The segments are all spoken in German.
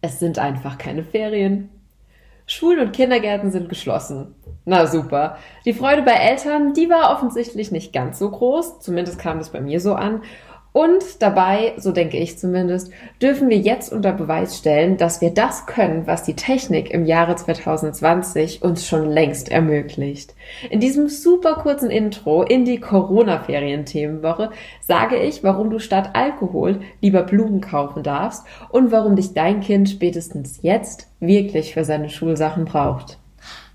Es sind einfach keine Ferien. Schulen und Kindergärten sind geschlossen. Na super. Die Freude bei Eltern, die war offensichtlich nicht ganz so groß, zumindest kam es bei mir so an. Und dabei, so denke ich zumindest, dürfen wir jetzt unter Beweis stellen, dass wir das können, was die Technik im Jahre 2020 uns schon längst ermöglicht. In diesem super kurzen Intro in die Corona-Ferien-Themenwoche sage ich, warum du statt Alkohol lieber Blumen kaufen darfst und warum dich dein Kind spätestens jetzt wirklich für seine Schulsachen braucht.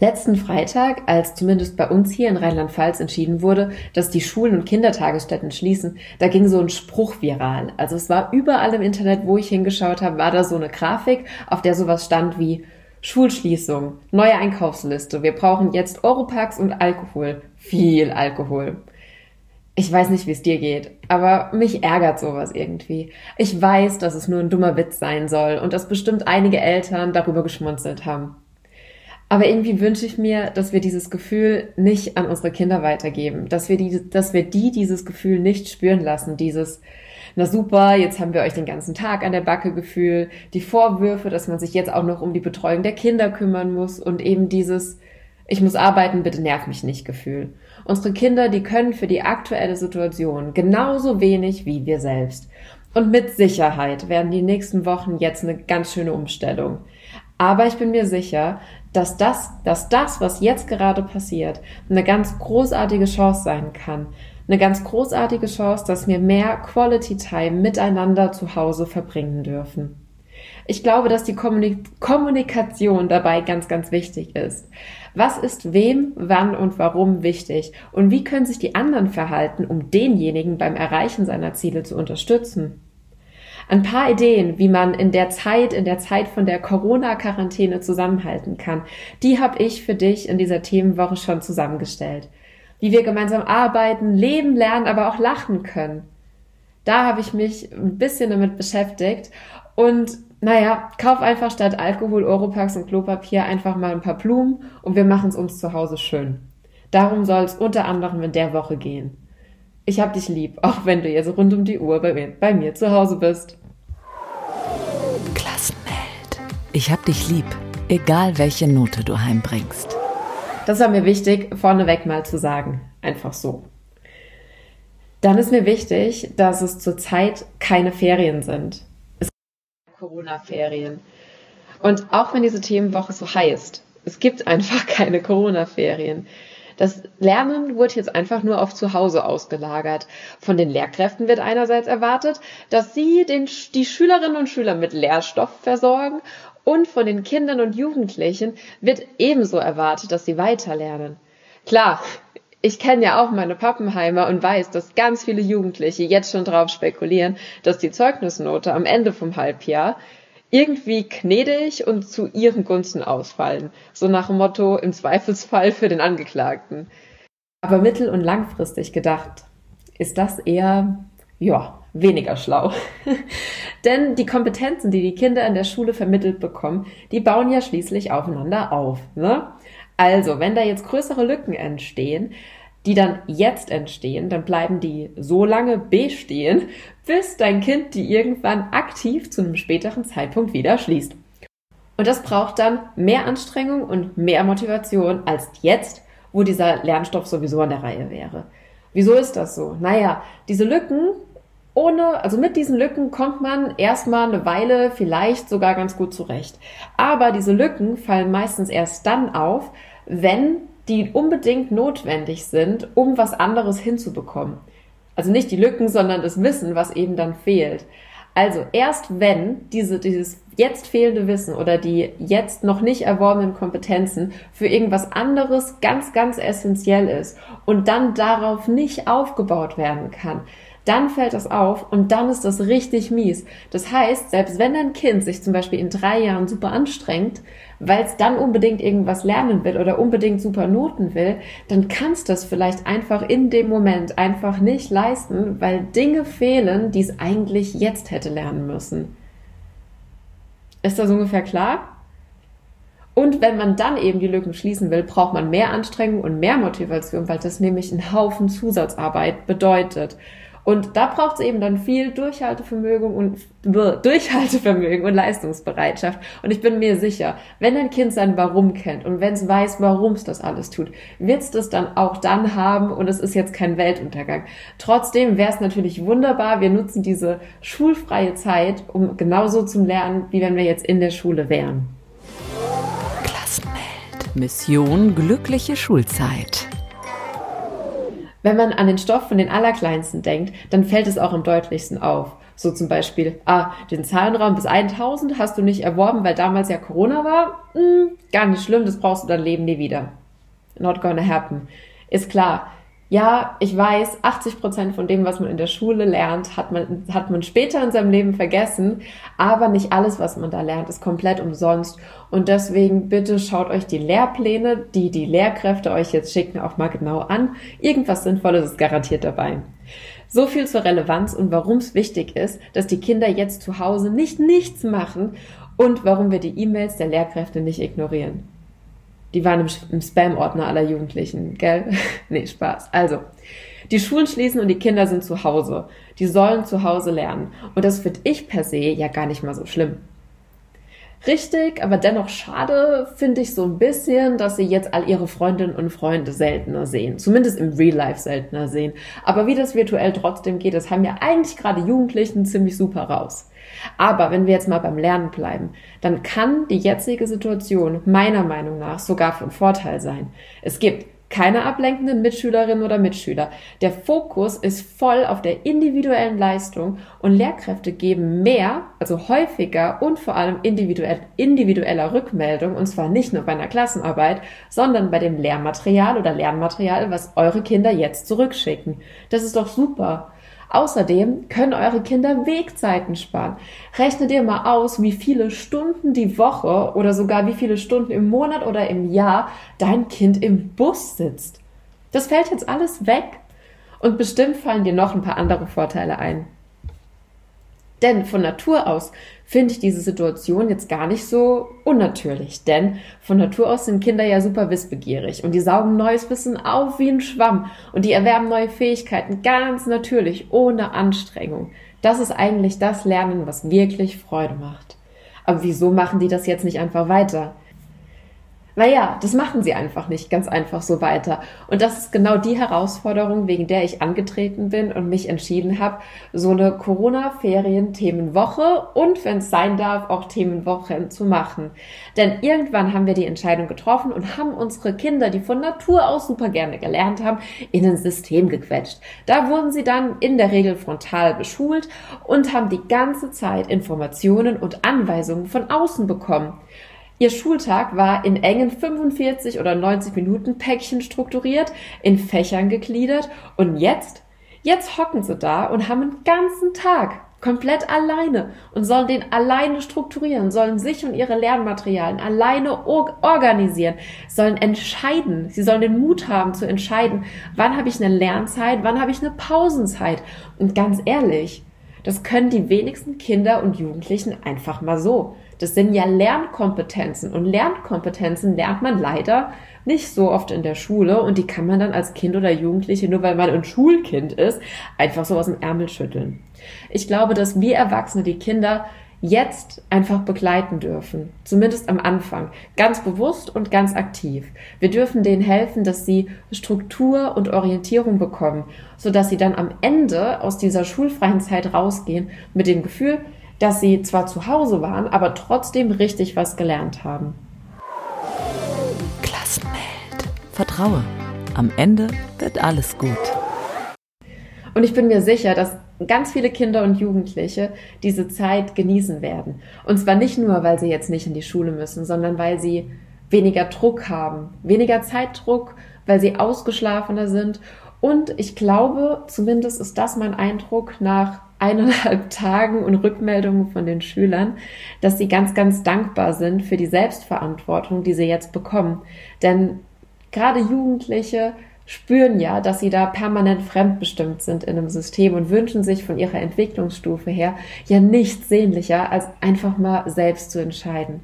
Letzten Freitag, als zumindest bei uns hier in Rheinland-Pfalz entschieden wurde, dass die Schulen und Kindertagesstätten schließen, da ging so ein Spruch viral. Also es war überall im Internet, wo ich hingeschaut habe, war da so eine Grafik, auf der sowas stand wie Schulschließung, neue Einkaufsliste, wir brauchen jetzt Oropax und Alkohol. Viel Alkohol. Ich weiß nicht, wie es dir geht, aber mich ärgert sowas irgendwie. Ich weiß, dass es nur ein dummer Witz sein soll und dass bestimmt einige Eltern darüber geschmunzelt haben. Aber irgendwie wünsche ich mir, dass wir dieses Gefühl nicht an unsere Kinder weitergeben, dass wir die, dass wir die dieses Gefühl nicht spüren lassen, dieses, na super, jetzt haben wir euch den ganzen Tag an der Backe Gefühl, die Vorwürfe, dass man sich jetzt auch noch um die Betreuung der Kinder kümmern muss und eben dieses, ich muss arbeiten, bitte nerv mich nicht Gefühl. Unsere Kinder, die können für die aktuelle Situation genauso wenig wie wir selbst. Und mit Sicherheit werden die nächsten Wochen jetzt eine ganz schöne Umstellung. Aber ich bin mir sicher, dass das, dass das, was jetzt gerade passiert, eine ganz großartige Chance sein kann. Eine ganz großartige Chance, dass wir mehr Quality Time miteinander zu Hause verbringen dürfen. Ich glaube, dass die Kommunikation dabei ganz, ganz wichtig ist. Was ist wem, wann und warum wichtig? Und wie können sich die anderen verhalten, um denjenigen beim Erreichen seiner Ziele zu unterstützen? Ein paar Ideen, wie man in der Zeit, in der Zeit von der Corona-Quarantäne zusammenhalten kann, die habe ich für dich in dieser Themenwoche schon zusammengestellt. Wie wir gemeinsam arbeiten, leben, lernen, aber auch lachen können. Da habe ich mich ein bisschen damit beschäftigt und naja, kauf einfach statt Alkohol, Oropax und Klopapier einfach mal ein paar Blumen und wir machen es uns zu Hause schön. Darum soll es unter anderem in der Woche gehen. Ich hab dich lieb, auch wenn du jetzt rund um die Uhr bei mir, bei mir zu Hause bist. Ich hab dich lieb, egal welche Note du heimbringst. Das war mir wichtig, vorneweg mal zu sagen. Einfach so. Dann ist mir wichtig, dass es zurzeit keine Ferien sind. Es gibt Corona-Ferien. Und auch wenn diese Themenwoche so heißt, es gibt einfach keine Corona-Ferien. Das Lernen wird jetzt einfach nur auf zu Hause ausgelagert. Von den Lehrkräften wird einerseits erwartet, dass sie den, die Schülerinnen und Schüler mit Lehrstoff versorgen und von den Kindern und Jugendlichen wird ebenso erwartet, dass sie weiterlernen. Klar, ich kenne ja auch meine Pappenheimer und weiß, dass ganz viele Jugendliche jetzt schon drauf spekulieren, dass die Zeugnisnote am Ende vom Halbjahr irgendwie gnädig und zu ihren Gunsten ausfallen. So nach dem Motto im Zweifelsfall für den Angeklagten. Aber mittel- und langfristig gedacht ist das eher, ja, weniger schlau. Denn die Kompetenzen, die die Kinder in der Schule vermittelt bekommen, die bauen ja schließlich aufeinander auf. Ne? Also, wenn da jetzt größere Lücken entstehen, die dann jetzt entstehen, dann bleiben die so lange bestehen, bis dein Kind die irgendwann aktiv zu einem späteren Zeitpunkt wieder schließt. Und das braucht dann mehr Anstrengung und mehr Motivation als jetzt, wo dieser Lernstoff sowieso an der Reihe wäre. Wieso ist das so? Naja, diese Lücken, ohne, also mit diesen Lücken kommt man erstmal eine Weile vielleicht sogar ganz gut zurecht. Aber diese Lücken fallen meistens erst dann auf, wenn die unbedingt notwendig sind, um was anderes hinzubekommen. Also nicht die Lücken, sondern das Wissen, was eben dann fehlt. Also erst wenn diese, dieses jetzt fehlende Wissen oder die jetzt noch nicht erworbenen Kompetenzen für irgendwas anderes ganz, ganz essentiell ist und dann darauf nicht aufgebaut werden kann, dann fällt das auf und dann ist das richtig mies. Das heißt, selbst wenn dein Kind sich zum Beispiel in drei Jahren super anstrengt, weil es dann unbedingt irgendwas lernen will oder unbedingt super Noten will, dann kannst du es vielleicht einfach in dem Moment einfach nicht leisten, weil Dinge fehlen, die es eigentlich jetzt hätte lernen müssen. Ist das ungefähr klar? Und wenn man dann eben die Lücken schließen will, braucht man mehr Anstrengung und mehr Motivation, weil das nämlich einen Haufen Zusatzarbeit bedeutet. Und da braucht es eben dann viel Durchhaltevermögen und Durchhaltevermögen und Leistungsbereitschaft. Und ich bin mir sicher, wenn ein Kind sein Warum kennt und wenn es weiß, warum es das alles tut, wird es das dann auch dann haben und es ist jetzt kein Weltuntergang. Trotzdem wäre es natürlich wunderbar, wir nutzen diese schulfreie Zeit, um genauso zu lernen, wie wenn wir jetzt in der Schule wären. Klassenwelt. Mission glückliche Schulzeit. Wenn man an den Stoff von den Allerkleinsten denkt, dann fällt es auch am deutlichsten auf. So zum Beispiel, ah, den Zahlenraum bis 1000 hast du nicht erworben, weil damals ja Corona war. Hm, gar nicht schlimm, das brauchst du dein Leben nie wieder. Not gonna happen. Ist klar, ja, ich weiß, 80 Prozent von dem, was man in der Schule lernt, hat man, hat man später in seinem Leben vergessen. Aber nicht alles, was man da lernt, ist komplett umsonst. Und deswegen bitte schaut euch die Lehrpläne, die die Lehrkräfte euch jetzt schicken, auch mal genau an. Irgendwas Sinnvolles ist garantiert dabei. So viel zur Relevanz und warum es wichtig ist, dass die Kinder jetzt zu Hause nicht nichts machen und warum wir die E-Mails der Lehrkräfte nicht ignorieren. Die waren im, im Spam-Ordner aller Jugendlichen, gell? nee, Spaß. Also, die Schulen schließen und die Kinder sind zu Hause. Die sollen zu Hause lernen. Und das finde ich per se ja gar nicht mal so schlimm. Richtig, aber dennoch schade finde ich so ein bisschen, dass sie jetzt all ihre Freundinnen und Freunde seltener sehen. Zumindest im Real Life seltener sehen. Aber wie das virtuell trotzdem geht, das haben ja eigentlich gerade Jugendlichen ziemlich super raus. Aber wenn wir jetzt mal beim Lernen bleiben, dann kann die jetzige Situation meiner Meinung nach sogar von Vorteil sein. Es gibt keine ablenkenden Mitschülerinnen oder Mitschüler. Der Fokus ist voll auf der individuellen Leistung und Lehrkräfte geben mehr, also häufiger und vor allem individuell, individueller Rückmeldung, und zwar nicht nur bei einer Klassenarbeit, sondern bei dem Lehrmaterial oder Lernmaterial, was eure Kinder jetzt zurückschicken. Das ist doch super. Außerdem können eure Kinder Wegzeiten sparen. Rechnet ihr mal aus, wie viele Stunden die Woche oder sogar wie viele Stunden im Monat oder im Jahr dein Kind im Bus sitzt. Das fällt jetzt alles weg. Und bestimmt fallen dir noch ein paar andere Vorteile ein. Denn von Natur aus finde ich diese Situation jetzt gar nicht so unnatürlich. Denn von Natur aus sind Kinder ja super wissbegierig und die saugen neues Wissen auf wie ein Schwamm und die erwerben neue Fähigkeiten ganz natürlich, ohne Anstrengung. Das ist eigentlich das Lernen, was wirklich Freude macht. Aber wieso machen die das jetzt nicht einfach weiter? Naja, das machen sie einfach nicht ganz einfach so weiter. Und das ist genau die Herausforderung, wegen der ich angetreten bin und mich entschieden habe, so eine Corona-Ferien-Themenwoche und, wenn es sein darf, auch Themenwochen zu machen. Denn irgendwann haben wir die Entscheidung getroffen und haben unsere Kinder, die von Natur aus super gerne gelernt haben, in ein System gequetscht. Da wurden sie dann in der Regel frontal beschult und haben die ganze Zeit Informationen und Anweisungen von außen bekommen. Ihr Schultag war in engen 45 oder 90 Minuten Päckchen strukturiert, in Fächern gegliedert und jetzt, jetzt hocken sie da und haben einen ganzen Tag komplett alleine und sollen den alleine strukturieren, sollen sich und ihre Lernmaterialien alleine organisieren, sollen entscheiden, sie sollen den Mut haben zu entscheiden, wann habe ich eine Lernzeit, wann habe ich eine Pausenzeit. Und ganz ehrlich, das können die wenigsten Kinder und Jugendlichen einfach mal so. Das sind ja Lernkompetenzen und Lernkompetenzen lernt man leider nicht so oft in der Schule und die kann man dann als Kind oder Jugendliche, nur weil man ein Schulkind ist, einfach so aus dem Ärmel schütteln. Ich glaube, dass wir Erwachsene die Kinder jetzt einfach begleiten dürfen. Zumindest am Anfang. Ganz bewusst und ganz aktiv. Wir dürfen denen helfen, dass sie Struktur und Orientierung bekommen, sodass sie dann am Ende aus dieser schulfreien Zeit rausgehen mit dem Gefühl, dass sie zwar zu Hause waren, aber trotzdem richtig was gelernt haben. Klassenwelt. Vertraue. Am Ende wird alles gut. Und ich bin mir sicher, dass ganz viele Kinder und Jugendliche diese Zeit genießen werden. Und zwar nicht nur, weil sie jetzt nicht in die Schule müssen, sondern weil sie weniger Druck haben, weniger Zeitdruck, weil sie ausgeschlafener sind. Und ich glaube, zumindest ist das mein Eindruck nach eineinhalb Tagen und Rückmeldungen von den Schülern, dass sie ganz, ganz dankbar sind für die Selbstverantwortung, die sie jetzt bekommen. Denn gerade Jugendliche spüren ja, dass sie da permanent fremdbestimmt sind in einem System und wünschen sich von ihrer Entwicklungsstufe her ja nichts sehnlicher, als einfach mal selbst zu entscheiden.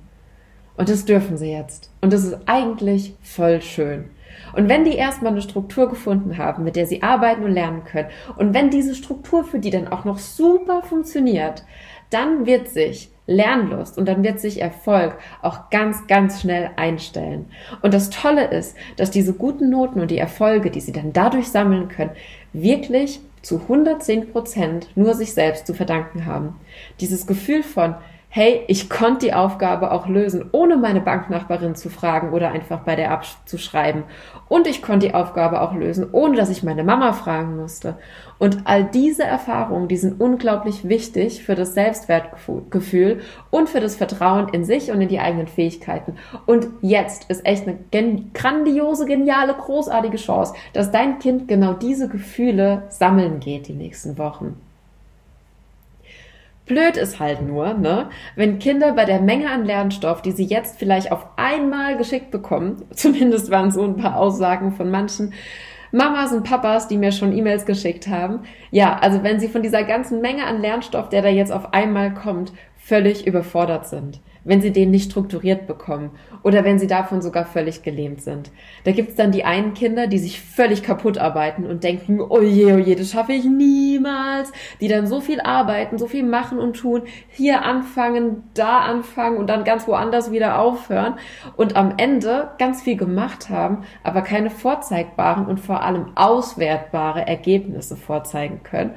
Und das dürfen sie jetzt. Und das ist eigentlich voll schön. Und wenn die erstmal eine Struktur gefunden haben, mit der sie arbeiten und lernen können, und wenn diese Struktur für die dann auch noch super funktioniert, dann wird sich Lernlust und dann wird sich Erfolg auch ganz, ganz schnell einstellen. Und das Tolle ist, dass diese guten Noten und die Erfolge, die sie dann dadurch sammeln können, wirklich zu 110 Prozent nur sich selbst zu verdanken haben. Dieses Gefühl von, hey, ich konnte die Aufgabe auch lösen, ohne meine Banknachbarin zu fragen oder einfach bei der abzuschreiben. Und ich konnte die Aufgabe auch lösen, ohne dass ich meine Mama fragen musste. Und all diese Erfahrungen, die sind unglaublich wichtig für das Selbstwertgefühl und für das Vertrauen in sich und in die eigenen Fähigkeiten. Und jetzt ist echt eine gen grandiose, geniale, großartige Chance, dass dein Kind genau diese Gefühle sammeln geht die nächsten Wochen. Blöd ist halt nur, ne, wenn Kinder bei der Menge an Lernstoff, die sie jetzt vielleicht auf einmal geschickt bekommen, zumindest waren so ein paar Aussagen von manchen Mamas und Papas, die mir schon E-Mails geschickt haben. Ja, also wenn sie von dieser ganzen Menge an Lernstoff, der da jetzt auf einmal kommt, völlig überfordert sind wenn sie den nicht strukturiert bekommen oder wenn sie davon sogar völlig gelähmt sind. Da gibt's dann die einen Kinder, die sich völlig kaputt arbeiten und denken, oh je, oh je, das schaffe ich niemals, die dann so viel arbeiten, so viel machen und tun, hier anfangen, da anfangen und dann ganz woanders wieder aufhören und am Ende ganz viel gemacht haben, aber keine vorzeigbaren und vor allem auswertbare Ergebnisse vorzeigen können.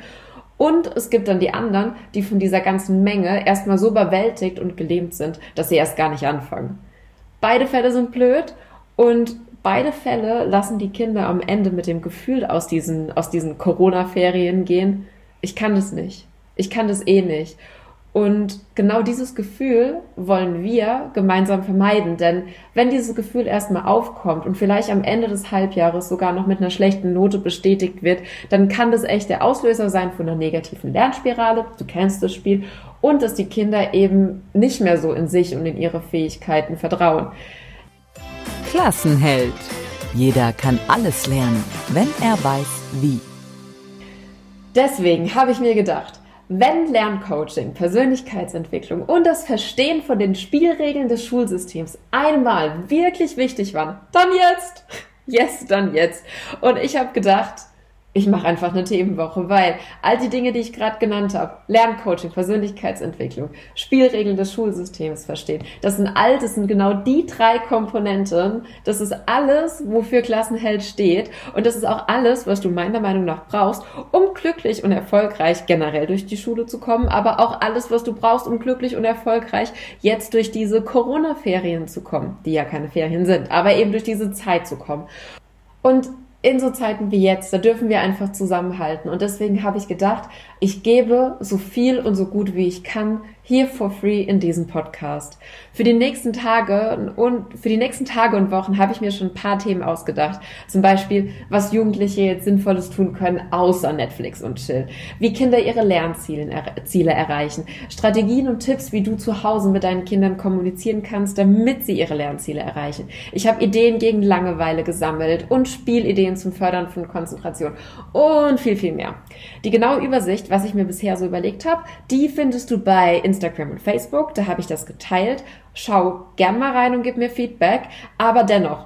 Und es gibt dann die anderen, die von dieser ganzen Menge erstmal so überwältigt und gelähmt sind, dass sie erst gar nicht anfangen. Beide Fälle sind blöd und beide Fälle lassen die Kinder am Ende mit dem Gefühl aus diesen, aus diesen Corona-Ferien gehen, ich kann das nicht. Ich kann das eh nicht. Und genau dieses Gefühl wollen wir gemeinsam vermeiden, denn wenn dieses Gefühl erstmal aufkommt und vielleicht am Ende des Halbjahres sogar noch mit einer schlechten Note bestätigt wird, dann kann das echt der Auslöser sein von einer negativen Lernspirale, du kennst das Spiel, und dass die Kinder eben nicht mehr so in sich und in ihre Fähigkeiten vertrauen. Klassenheld. Jeder kann alles lernen, wenn er weiß, wie. Deswegen habe ich mir gedacht, wenn Lerncoaching, Persönlichkeitsentwicklung und das Verstehen von den Spielregeln des Schulsystems einmal wirklich wichtig waren, dann jetzt. Yes, dann jetzt. Und ich habe gedacht, ich mache einfach eine Themenwoche, weil all die Dinge, die ich gerade genannt habe, Lerncoaching, Persönlichkeitsentwicklung, Spielregeln des Schulsystems verstehen, das sind all, das sind genau die drei Komponenten. Das ist alles, wofür Klassenheld steht. Und das ist auch alles, was du meiner Meinung nach brauchst, um glücklich und erfolgreich generell durch die Schule zu kommen, aber auch alles, was du brauchst, um glücklich und erfolgreich jetzt durch diese Corona-Ferien zu kommen, die ja keine Ferien sind, aber eben durch diese Zeit zu kommen. Und in so Zeiten wie jetzt, da dürfen wir einfach zusammenhalten. Und deswegen habe ich gedacht, ich gebe so viel und so gut wie ich kann hier for free in diesem Podcast. Für die nächsten Tage und für die nächsten Tage und Wochen habe ich mir schon ein paar Themen ausgedacht. Zum Beispiel, was Jugendliche jetzt Sinnvolles tun können, außer Netflix und Chill. Wie Kinder ihre Lernziele Ziele erreichen. Strategien und Tipps, wie du zu Hause mit deinen Kindern kommunizieren kannst, damit sie ihre Lernziele erreichen. Ich habe Ideen gegen Langeweile gesammelt und Spielideen zum Fördern von Konzentration und viel, viel mehr. Die genaue Übersicht, was ich mir bisher so überlegt habe, die findest du bei Instagram Instagram und Facebook. Da habe ich das geteilt. Schau gern mal rein und gib mir Feedback. Aber dennoch,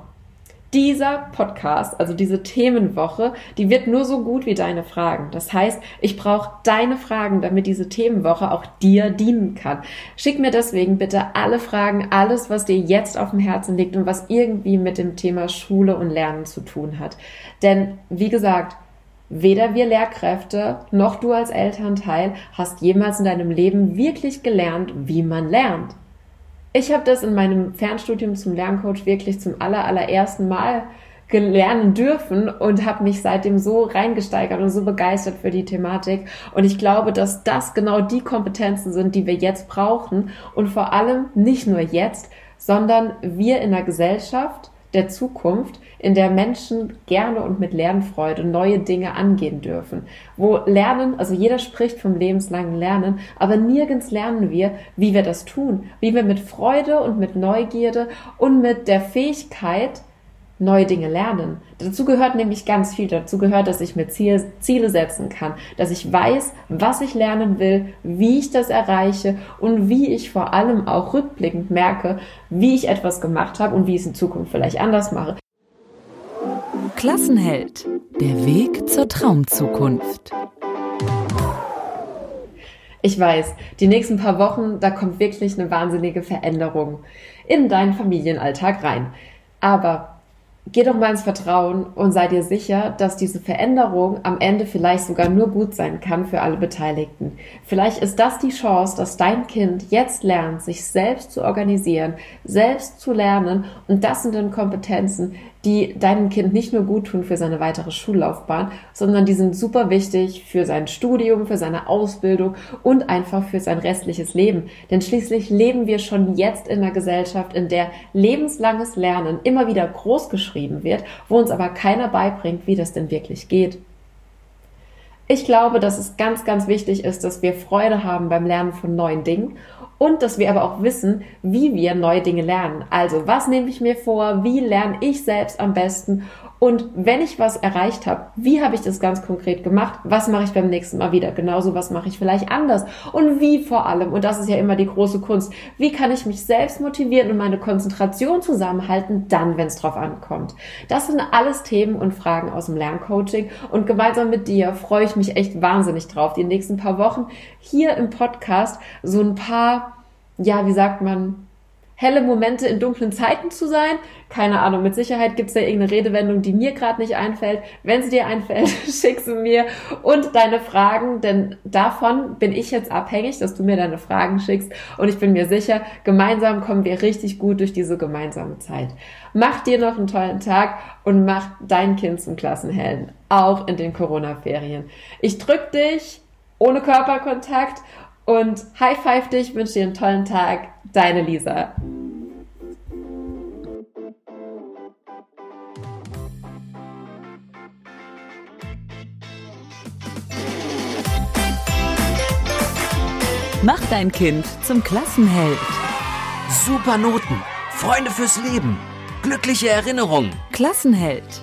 dieser Podcast, also diese Themenwoche, die wird nur so gut wie deine Fragen. Das heißt, ich brauche deine Fragen, damit diese Themenwoche auch dir dienen kann. Schick mir deswegen bitte alle Fragen, alles, was dir jetzt auf dem Herzen liegt und was irgendwie mit dem Thema Schule und Lernen zu tun hat. Denn, wie gesagt, Weder wir Lehrkräfte noch du als Elternteil hast jemals in deinem Leben wirklich gelernt, wie man lernt. Ich habe das in meinem Fernstudium zum Lerncoach wirklich zum aller, allerersten Mal lernen dürfen und habe mich seitdem so reingesteigert und so begeistert für die Thematik. Und ich glaube, dass das genau die Kompetenzen sind, die wir jetzt brauchen und vor allem nicht nur jetzt, sondern wir in der Gesellschaft der Zukunft, in der Menschen gerne und mit Lernfreude neue Dinge angehen dürfen. Wo Lernen, also jeder spricht vom lebenslangen Lernen, aber nirgends lernen wir, wie wir das tun, wie wir mit Freude und mit Neugierde und mit der Fähigkeit, neue Dinge lernen. Dazu gehört nämlich ganz viel. Dazu gehört, dass ich mir Ziel, Ziele setzen kann, dass ich weiß, was ich lernen will, wie ich das erreiche und wie ich vor allem auch rückblickend merke, wie ich etwas gemacht habe und wie ich es in Zukunft vielleicht anders mache. Klassenheld. Der Weg zur Traumzukunft. Ich weiß, die nächsten paar Wochen, da kommt wirklich eine wahnsinnige Veränderung in deinen Familienalltag rein. Aber Geh doch mal ins Vertrauen und sei dir sicher, dass diese Veränderung am Ende vielleicht sogar nur gut sein kann für alle Beteiligten. Vielleicht ist das die Chance, dass dein Kind jetzt lernt, sich selbst zu organisieren, selbst zu lernen und das sind dann Kompetenzen, die deinem Kind nicht nur gut tun für seine weitere Schullaufbahn, sondern die sind super wichtig für sein Studium, für seine Ausbildung und einfach für sein restliches Leben. Denn schließlich leben wir schon jetzt in einer Gesellschaft, in der lebenslanges Lernen immer wieder groß geschrieben wird, wo uns aber keiner beibringt, wie das denn wirklich geht. Ich glaube, dass es ganz, ganz wichtig ist, dass wir Freude haben beim Lernen von neuen Dingen und dass wir aber auch wissen, wie wir neue Dinge lernen. Also, was nehme ich mir vor? Wie lerne ich selbst am besten? Und wenn ich was erreicht habe, wie habe ich das ganz konkret gemacht? Was mache ich beim nächsten Mal wieder? Genauso, was mache ich vielleicht anders? Und wie vor allem, und das ist ja immer die große Kunst, wie kann ich mich selbst motivieren und meine Konzentration zusammenhalten, dann, wenn es drauf ankommt? Das sind alles Themen und Fragen aus dem Lerncoaching und gemeinsam mit dir freue ich mich echt wahnsinnig drauf, die nächsten paar Wochen hier im Podcast so ein paar, ja, wie sagt man, helle Momente in dunklen Zeiten zu sein. Keine Ahnung, mit Sicherheit gibt es da irgendeine Redewendung, die mir gerade nicht einfällt. Wenn sie dir einfällt, schick sie mir und deine Fragen, denn davon bin ich jetzt abhängig, dass du mir deine Fragen schickst und ich bin mir sicher, gemeinsam kommen wir richtig gut durch diese gemeinsame Zeit. Mach dir noch einen tollen Tag und mach dein Kind zum Klassenhelden, auch in den Corona-Ferien. Ich drück dich ohne Körperkontakt und high five dich, wünsche dir einen tollen Tag. Deine Lisa. Mach dein Kind zum Klassenheld. Super Noten, Freunde fürs Leben, glückliche Erinnerungen. Klassenheld.